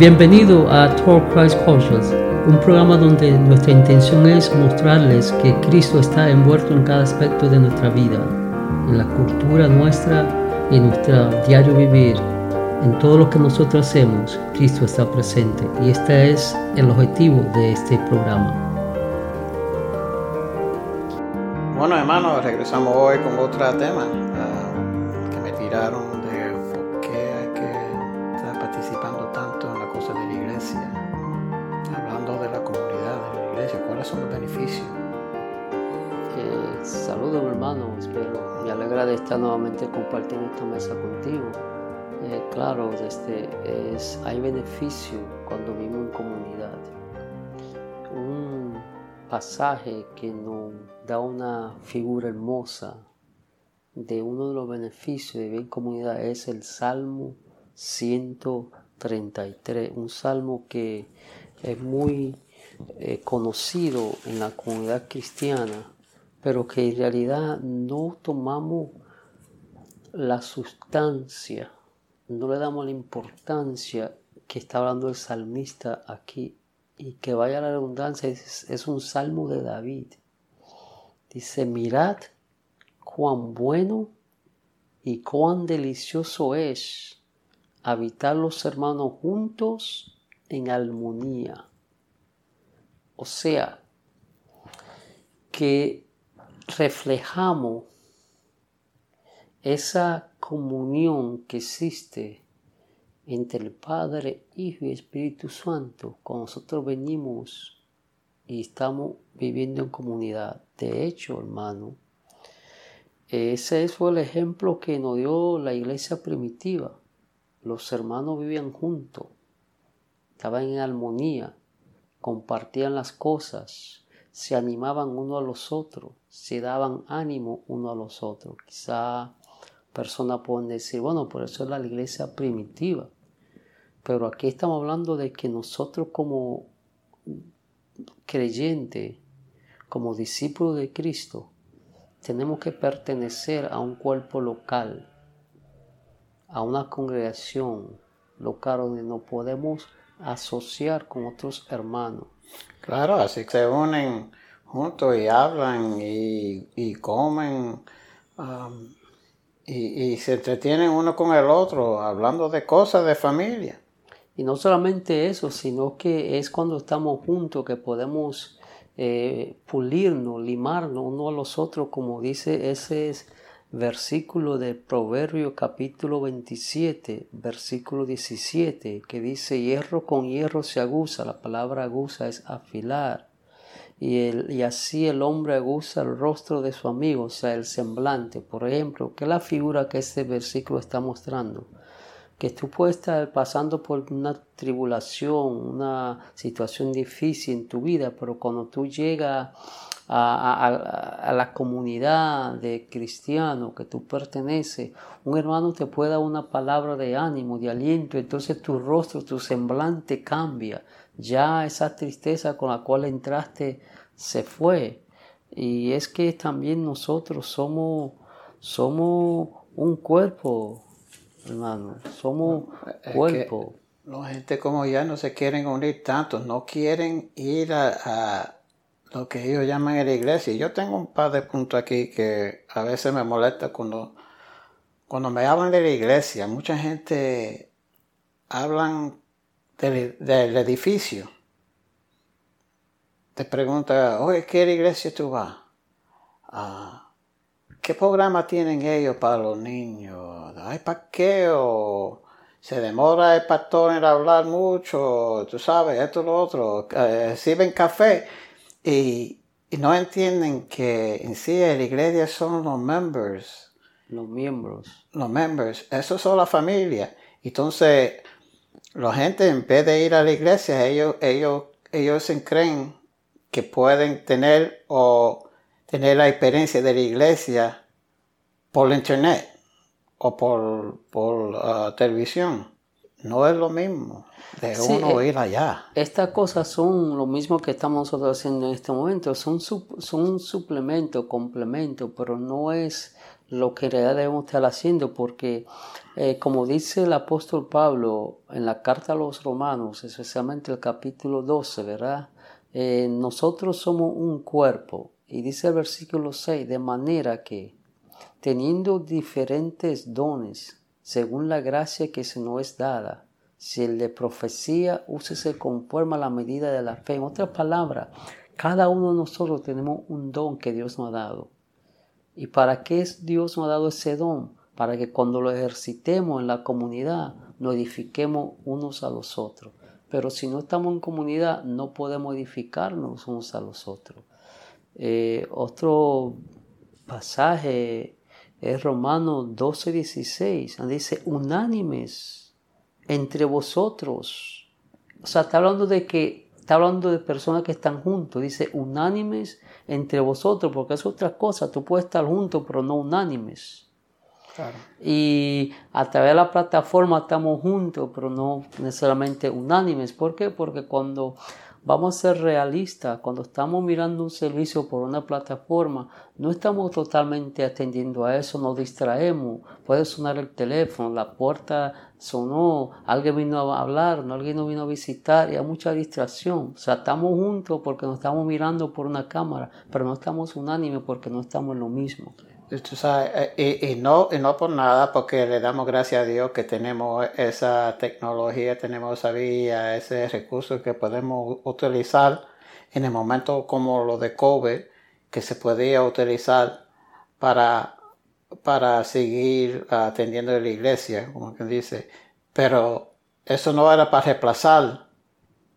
Bienvenido a Talk Christ Cultures, un programa donde nuestra intención es mostrarles que Cristo está envuelto en cada aspecto de nuestra vida, en la cultura nuestra y en nuestro diario vivir. En todo lo que nosotros hacemos, Cristo está presente y este es el objetivo de este programa. Bueno, hermanos, regresamos hoy con otro tema uh, que me tiraron hermano, espero. Me alegra de estar nuevamente compartiendo esta mesa contigo. Eh, claro, este, es, hay beneficio cuando vivimos en comunidad. Un pasaje que nos da una figura hermosa de uno de los beneficios de vivir en comunidad es el Salmo 133, un salmo que es muy eh, conocido en la comunidad cristiana, pero que en realidad no tomamos la sustancia no le damos la importancia que está hablando el salmista aquí y que vaya la redundancia, es, un salmo de David. Dice, mirad cuán bueno y cuán delicioso es habitar los hermanos juntos en armonía. O sea, que reflejamos esa comunión que existe entre el Padre, Hijo y Espíritu Santo, cuando nosotros venimos y estamos viviendo en comunidad. De hecho, hermano, ese fue el ejemplo que nos dio la iglesia primitiva. Los hermanos vivían juntos, estaban en armonía, compartían las cosas, se animaban uno a los otros, se daban ánimo uno a los otros. Quizá personas pueden decir, bueno, por eso es la iglesia primitiva. Pero aquí estamos hablando de que nosotros como creyentes, como discípulos de Cristo, tenemos que pertenecer a un cuerpo local, a una congregación local donde nos podemos asociar con otros hermanos. Claro, así se unen juntos y hablan y, comen. Um, y, se entretienen uno con el otro hablando de cosas de familia. Y no solamente eso, sino que es cuando estamos juntos que podemos eh, pulirnos, limarnos uno a los otros, como dice ese versículo de Proverbio capítulo 27, versículo 17, que dice, hierro con hierro se aguza, la palabra aguza es afilar y, así el hombre aguza el rostro de su amigo, o sea, el semblante. Por ejemplo, que la figura que este versículo está mostrando? Que tú puedes estar pasando por una tribulación, una situación difícil en tu vida, pero cuando tú llegas a, la comunidad de cristianos que tú perteneces, un hermano te puede dar una palabra de ánimo, de aliento, entonces tu rostro, tu semblante cambia. Ya esa tristeza con la cual entraste se fue. Y es que también nosotros somos, somos un cuerpo, hermano, somos cuerpo. La gente como ya no se quieren unir tanto, no quieren ir a, lo que ellos llaman la iglesia. Yo tengo un par de puntos aquí que a veces me molesta cuando, cuando me hablan de la iglesia. Mucha gente hablan del edificio te pregunta, oye, ¿qué iglesia tú vas? Ah, ¿Qué programa tienen ellos para los niños? ¿Hay parqueo? ¿Se demora el pastor en hablar mucho? Tú sabes, esto, lo otro. Eh, sirven café y, y, no entienden que en sí la iglesia son los members. Los miembros. Los members. Eso son la familia. Entonces, la gente en vez de ir a la iglesia, ellos, ellos, ellos se creen que pueden tener o tener la experiencia de la iglesia por internet o por, por uh, televisión. No es lo mismo de uno eh, ir allá. Estas cosas son lo mismo que estamos nosotros haciendo en este momento. Son, son un suplemento, complemento, pero no es lo que en realidad debemos estar haciendo, porque eh, como dice el apóstol Pablo en la carta a los romanos, especialmente el capítulo 12, ¿verdad? Eh, nosotros somos un cuerpo, y dice el versículo 6, de manera que, teniendo diferentes dones, según la gracia que se nos es dada, si el de profecía, úsese conforme a la medida de la fe. En otras palabras, cada uno de nosotros tenemos un don que Dios nos ha dado. ¿Y para qué Dios nos ha dado ese don? Para que cuando lo ejercitemos en la comunidad, nos edifiquemos unos a los otros. Pero si no estamos en comunidad, no podemos edificarnos unos a los otros. Eh, otro pasaje es Romanos 12, 16. Dice, unánimes entre vosotros. O sea, está hablando de que, está hablando de personas que están juntos. Dice, unánimes entre vosotros, porque es otra cosa. Tú puedes estar juntos, pero no unánimes. Y a través de la plataforma estamos juntos, pero no necesariamente unánimes. ¿Por qué? Porque cuando vamos a ser realistas, cuando estamos mirando un servicio por una plataforma, no estamos totalmente atendiendo a eso, nos distraemos, puede sonar el teléfono, la puerta sonó, alguien vino a hablar, alguien nos vino a visitar y hay mucha distracción. O sea, estamos juntos porque nos estamos mirando por una cámara, pero no estamos unánimes porque no estamos en lo mismo. Eh, y, no, y no por nada, porque le damos gracias a Dios que tenemos esa tecnología, tenemos esa vía, ese recurso que podemos utilizar en el momento como lo de COVID, que se podía utilizar para, para seguir atendiendo la iglesia, como quien dice. Pero eso no era para reemplazar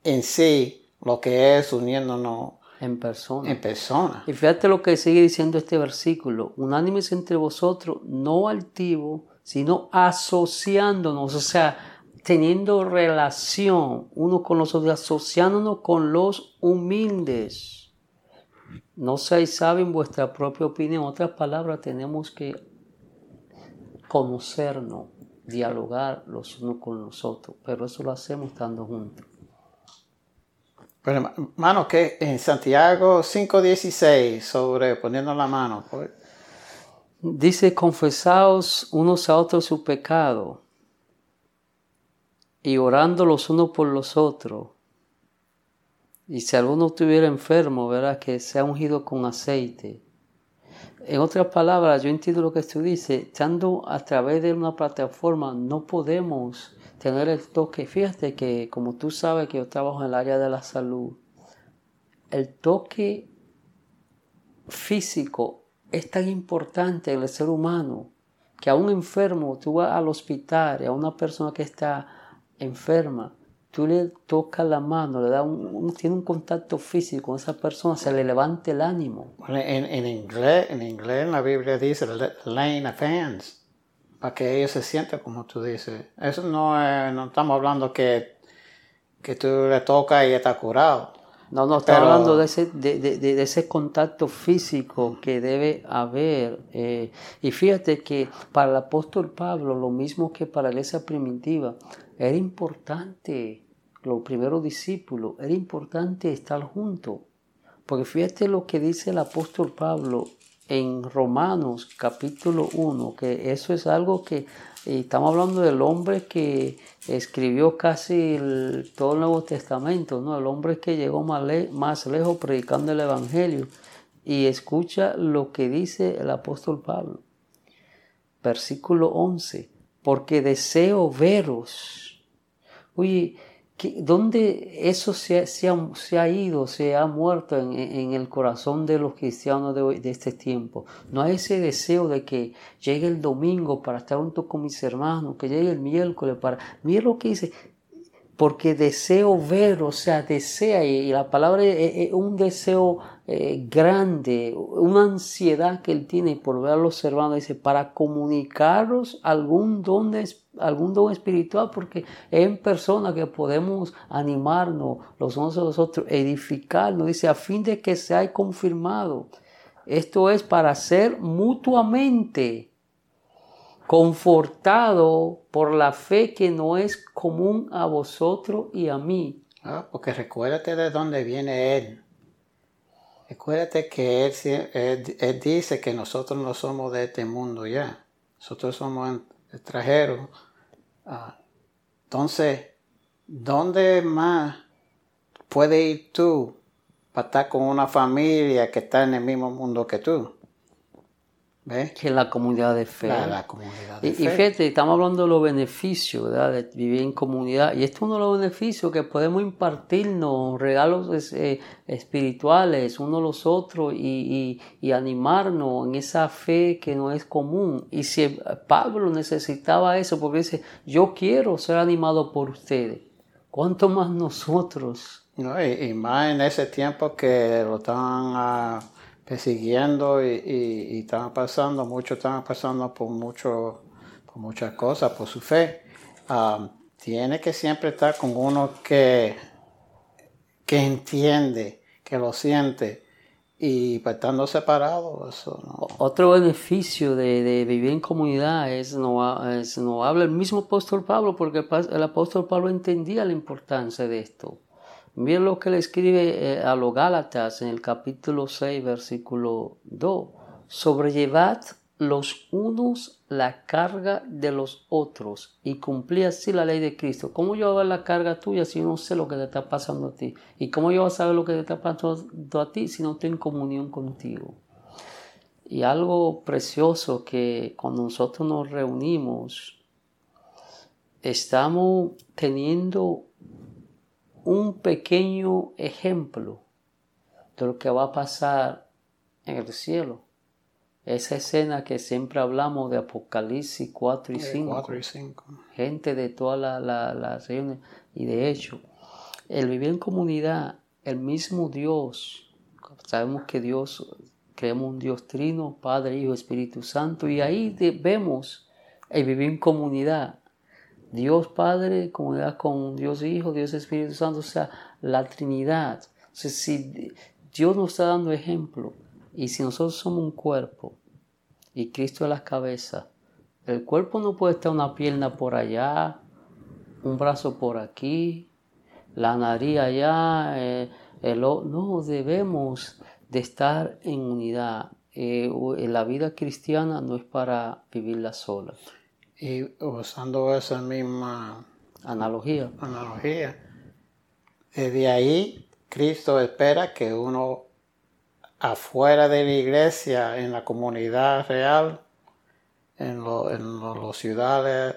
en sí lo que es uniéndonos en persona. En persona. Y fíjate lo que sigue diciendo este versículo. Unánimes entre vosotros, no altivo, sino asociándonos, o sea, teniendo relación uno con los otros, asociándonos con los humildes. No seáis saben vuestra propia opinión. En otras palabras, tenemos que conocernos, dialogar los unos con los otros, pero eso lo hacemos estando juntos. Bueno, hermano, que en Santiago 5.16, sobre poniendo la mano. Pues. Dice, confesaos unos a otros su pecado y orando los unos por los otros. Y si alguno estuviera enfermo, verá que sea ungido con aceite. En otras palabras, yo entiendo lo que tú dices, estando a través de una plataforma no podemos tener el toque. Fíjate que como tú sabes que yo trabajo en el área de la salud, el toque físico es tan importante en el ser humano que a un enfermo, tú vas al hospital, a una persona que está enferma, tú le tocas la mano, le da un, tiene un contacto físico con esa persona, se le levanta el ánimo. en, en, inglés, en inglés la Biblia dice laying of hands para que ellos se sientan como tú dices. Eso no, no estamos hablando que, que tú le tocas y está curado. No, no, estamos hablando de ese, de, de, de, ese contacto físico que debe haber. Eh, y fíjate que para el apóstol Pablo, lo mismo que para la iglesia primitiva, era importante, los primeros discípulos, era importante estar juntos. Porque fíjate lo que dice el apóstol Pablo en Romanos capítulo 1, que eso es algo que estamos hablando del hombre que escribió casi todo el Nuevo Testamento, ¿no? el hombre que llegó más, más lejos predicando el Evangelio y escucha lo que dice el apóstol Pablo. Versículo 11, porque deseo veros. Oye, ¿Dónde eso se, ha, ido, se ha muerto en, el corazón de los cristianos de, este tiempo? No hay ese deseo de que llegue el domingo para estar junto con mis hermanos, que llegue el miércoles para... Mira lo que dice, porque deseo ver, o sea, desea, y la palabra es, un deseo eh, grande, una ansiedad que él tiene por ver a los hermanos, dice, para comunicaros algún don, algún don espiritual, porque en persona que podemos animarnos los unos a los otros, edificarnos, dice, a fin de que sea confirmado. Esto es para ser mutuamente confortado por la fe que no es común a vosotros y a mí. Ah, porque recuérdate de dónde viene Él. Acuérdate que él, él- él dice que nosotros no somos de este mundo ya. Nosotros somos extranjeros. Ah, entonces, ¿dónde más puedes ir tú para estar con una familia que está en el mismo mundo que tú? ¿Ves? Que la comunidad de fe. La, la comunidad de Y, y fe. fíjate, estamos hablando de los beneficios ¿verdad? de vivir en comunidad. Y esto es uno de los beneficios que podemos impartirnos, regalos eh, espirituales unos a los otros y, y- y animarnos en esa fe que no es común. Y si Pablo necesitaba eso, porque dice, yo quiero ser animado por ustedes, ¿cuánto más nosotros? No, y, y más en ese tiempo que lo estaban ah, persiguiendo y, y, pasando, muchos estaban pasando por, mucho, por muchas cosas, por su fe. Ah, tiene que siempre estar con uno que, que entiende, que lo siente. Y pues, estando separado, eso. Otro beneficio de, de vivir en comunidad es no, es no habla el mismo apóstol Pablo, porque el, el apóstol Pablo entendía la importancia de esto. Miren lo que le escribe eh, a los Gálatas en el capítulo 6, versículo 2. Sobrellevad los unos la carga de los otros y cumplí así la ley de Cristo. ¿Cómo yo voy a ver la carga tuya si no sé lo que te está pasando a ti? ¿Y cómo yo voy a saber lo que te está pasando a ti si no estoy en comunión contigo? Y algo precioso que cuando nosotros nos reunimos, estamos teniendo un pequeño ejemplo de lo que va a pasar en el cielo. Esa escena que siempre hablamos de Apocalipsis 4 y 5 4 y 5. gente de todas la- la- las regiones. Y de hecho, el vivir en comunidad, el mismo Dios, sabemos que Dios, creemos un Dios trino, Padre, Hijo, Espíritu Santo, y ahí de- vemos el vivir en comunidad. Dios Padre, comunidad con Dios Hijo, Dios Espíritu Santo, o sea, la Trinidad. O sea, si Dios nos está dando ejemplo, y si nosotros somos un cuerpo, y Cristo es la cabeza, el cuerpo no puede estar una pierna por allá, un brazo por aquí, la nariz allá, eh, el no debemos de estar en unidad. Eh, la vida cristiana no es para vivirla sola. Y usando esa misma Analogía. analogía, desde ahí Cristo espera que uno afuera de la iglesia, en la comunidad real, en, lo- en lo- las ciudades,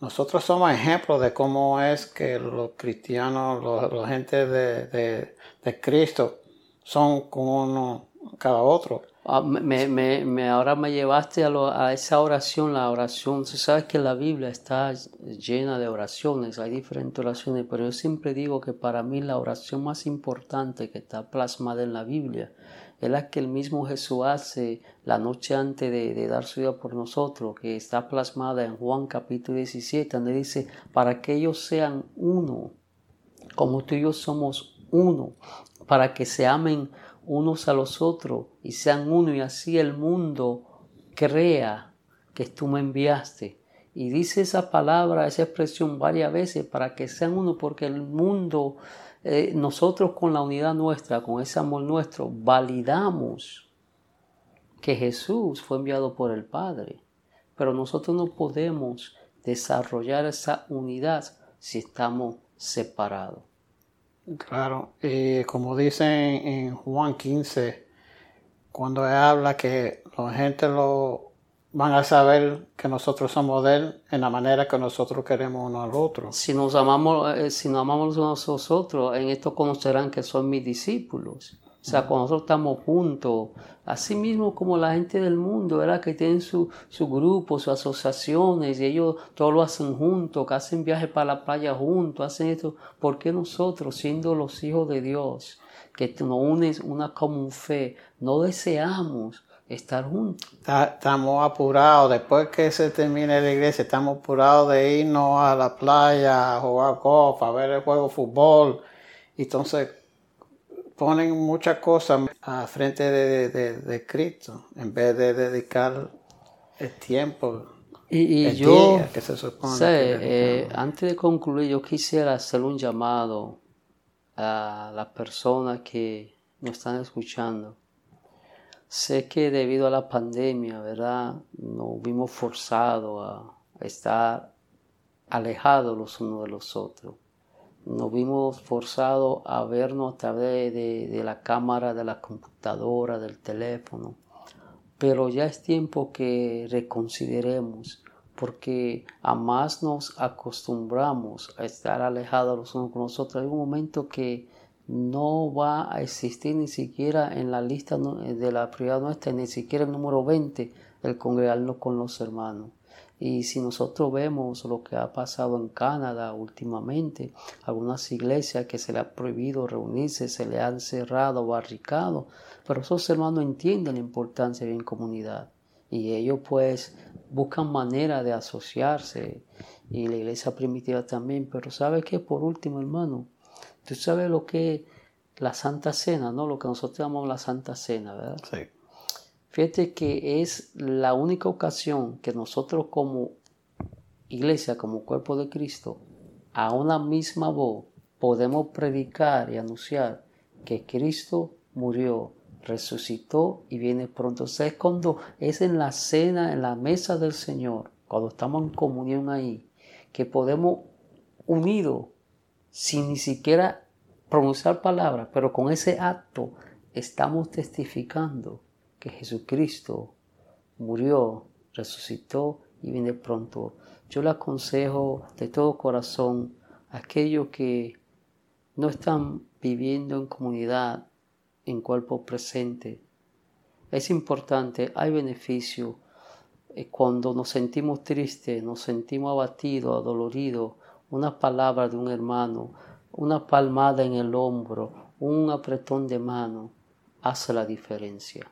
nosotros somos ejemplos de cómo es que los cristianos, los- la gente de, de- de Cristo son como uno cada otro. Ah, me, ahora me llevaste a, lo- a esa oración, la oración. Tú sabes que la Biblia está llena de oraciones, hay diferentes oraciones, pero yo siempre digo que para mí la oración más importante que está plasmada en la Biblia es la que el mismo Jesús hace la noche antes de, de dar su vida por nosotros, que está plasmada en Juan capítulo 17, donde dice, para que ellos sean uno, como tú y yo somos uno, para que se amen unos a los otros y sean uno y así el mundo crea que tú me enviaste. Y dice esa palabra, esa expresión varias veces para que sean uno, porque el mundo, eh, nosotros con la unidad nuestra, con ese amor nuestro, validamos que Jesús fue enviado por el Padre. Pero nosotros no podemos desarrollar esa unidad si estamos separados. Claro, y como dice en, Juan 15, cuando él habla que la gente lo van a saber que nosotros somos de él en la manera que nosotros queremos uno al otro. Si nos amamos, eh, si nos amamos unos a los otros, en esto conocerán que son mis discípulos. O sea, cuando nosotros estamos juntos, así mismo como la gente del mundo, ¿verdad? Que tienen su, su grupo, sus asociaciones, y ellos todo lo hacen juntos, que hacen viajes para la playa juntos, hacen esto. ¿Por qué nosotros, siendo los hijos de Dios, que nos unes una común fe, no deseamos estar juntos? Ta- Estamos apurados, después que se termine la iglesia, estamos apurados de irnos a la playa a jugar golf, a ver el juego de fútbol. Entonces ponen muchas cosas a frente de, de- de Cristo en vez de dedicar el tiempo, Y, y el yo, día que se supone. sé, que eh, antes de concluir, yo quisiera hacer un llamado a las personas que nos están escuchando. Sé que debido a la pandemia, ¿verdad? Nos vimos forzados a estar alejados los unos de los otros. Nos vimos forzados a vernos a través de, la cámara, de la computadora, del teléfono. Pero ya es tiempo que reconsideremos porque a más nos acostumbramos a estar alejados los unos con los otros. Hay un momento que no va a existir ni siquiera en la lista de la prioridad nuestra, ni siquiera el número 20, el congregarnos con los hermanos. Y si nosotros vemos lo que ha pasado en Canadá últimamente, algunas iglesias que se le ha prohibido reunirse, se le han cerrado, barricado, pero esos hermanos entienden la importancia de en comunidad y ellos pues buscan manera de asociarse y la iglesia primitiva también, pero sabes que por último hermano, tú sabes lo que es la Santa Cena, ¿no? Lo que nosotros llamamos la Santa Cena, ¿verdad? Sí. Fíjate que es la única ocasión que nosotros como iglesia, como cuerpo de Cristo, a una misma voz podemos predicar y anunciar que Cristo murió resucitó y viene pronto. O sea, es cuando es en la cena, en la mesa del Señor, cuando estamos en comunión ahí, que podemos unidos, sin ni siquiera pronunciar palabras, pero con ese acto estamos testificando que Jesucristo murió, resucitó y viene pronto. Yo le aconsejo de todo corazón a aquellos que no están viviendo en comunidad, en cuerpo presente. Es importante, hay beneficio. Eh, cuando nos sentimos tristes, nos sentimos abatidos, adoloridos, una palabra de un hermano, una palmada en el hombro, un apretón de mano, hace la diferencia.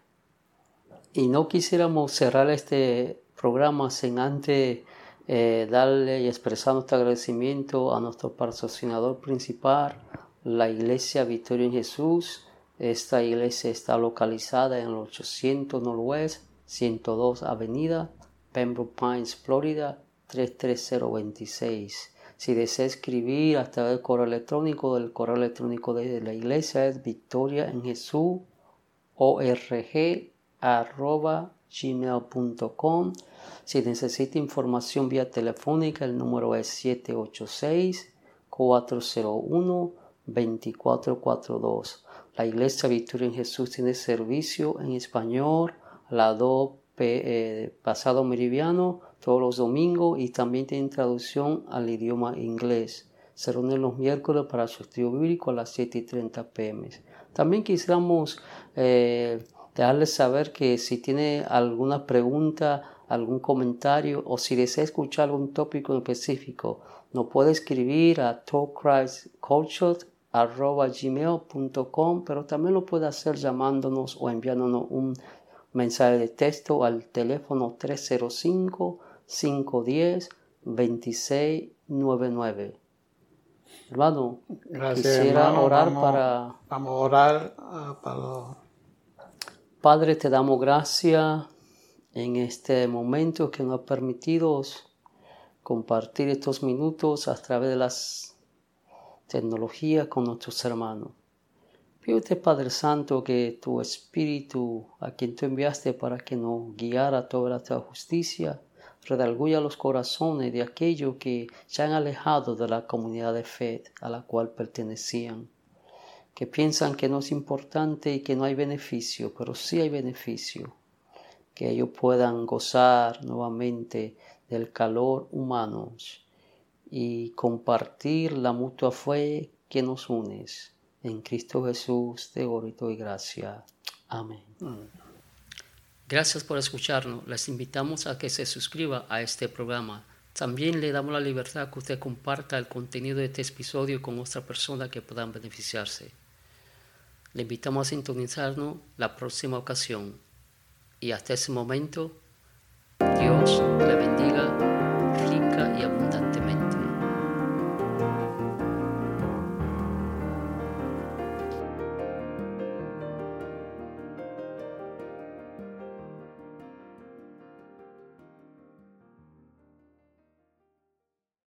Y no quisiéramos cerrar este programa sin antes eh, darle y expresar nuestro agradecimiento a nuestro patrocinador principal, la Iglesia Victoria en Jesús, esta iglesia está localizada en el 800 Northwest 102 Avenida, Pembroke Pines, Florida 33026. Si desea escribir a través del correo electrónico, del correo electrónico de la iglesia es victoria en Jesús org arroba gmail.com. Si necesita información vía telefónica, el número es 786 401 2442. La Iglesia Victoria en Jesús tiene servicio en español, lado eh, pasado meridiano, todos los domingos y también tiene traducción al idioma inglés. Se reúnen los miércoles para su estudio bíblico a las 7 y 30 pm. También quisiéramos eh, dejarles saber que si tiene alguna pregunta, algún comentario o si desea escuchar algún tópico específico, nos puede escribir a Talk Christ Culture arroba gmail.com, pero también lo puede hacer llamándonos o enviándonos un mensaje de texto al teléfono 305-510-2699. Hermano, quisiera orar para... Vamos a orar ah, para... Padre, te damos gracias en este momento que nos ha permitido compartir estos minutos a través de las tecnología con nuestros hermanos. Pídete, Padre Santo, que tu Espíritu, a quien tú enviaste para que nos guiara toda la justicia, redarguya los corazones de aquellos que se han alejado de la comunidad de fe a la cual pertenecían, que piensan que no es importante y que no hay beneficio, pero sí hay beneficio, que ellos puedan gozar nuevamente del calor humano y compartir la mutua fe que nos une. En Cristo Jesús, de oro y gracia. Amén. Gracias por escucharnos. Les invitamos a que se suscriba a este programa. También le damos la libertad que usted comparta el contenido de este episodio con otra persona que puedan beneficiarse. Le invitamos a sintonizarnos la próxima ocasión. Y hasta ese momento, Dios le bendiga